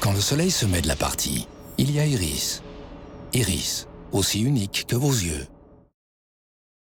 Quand le soleil se met de la partie, il y a Iris. Iris, aussi unique que vos yeux.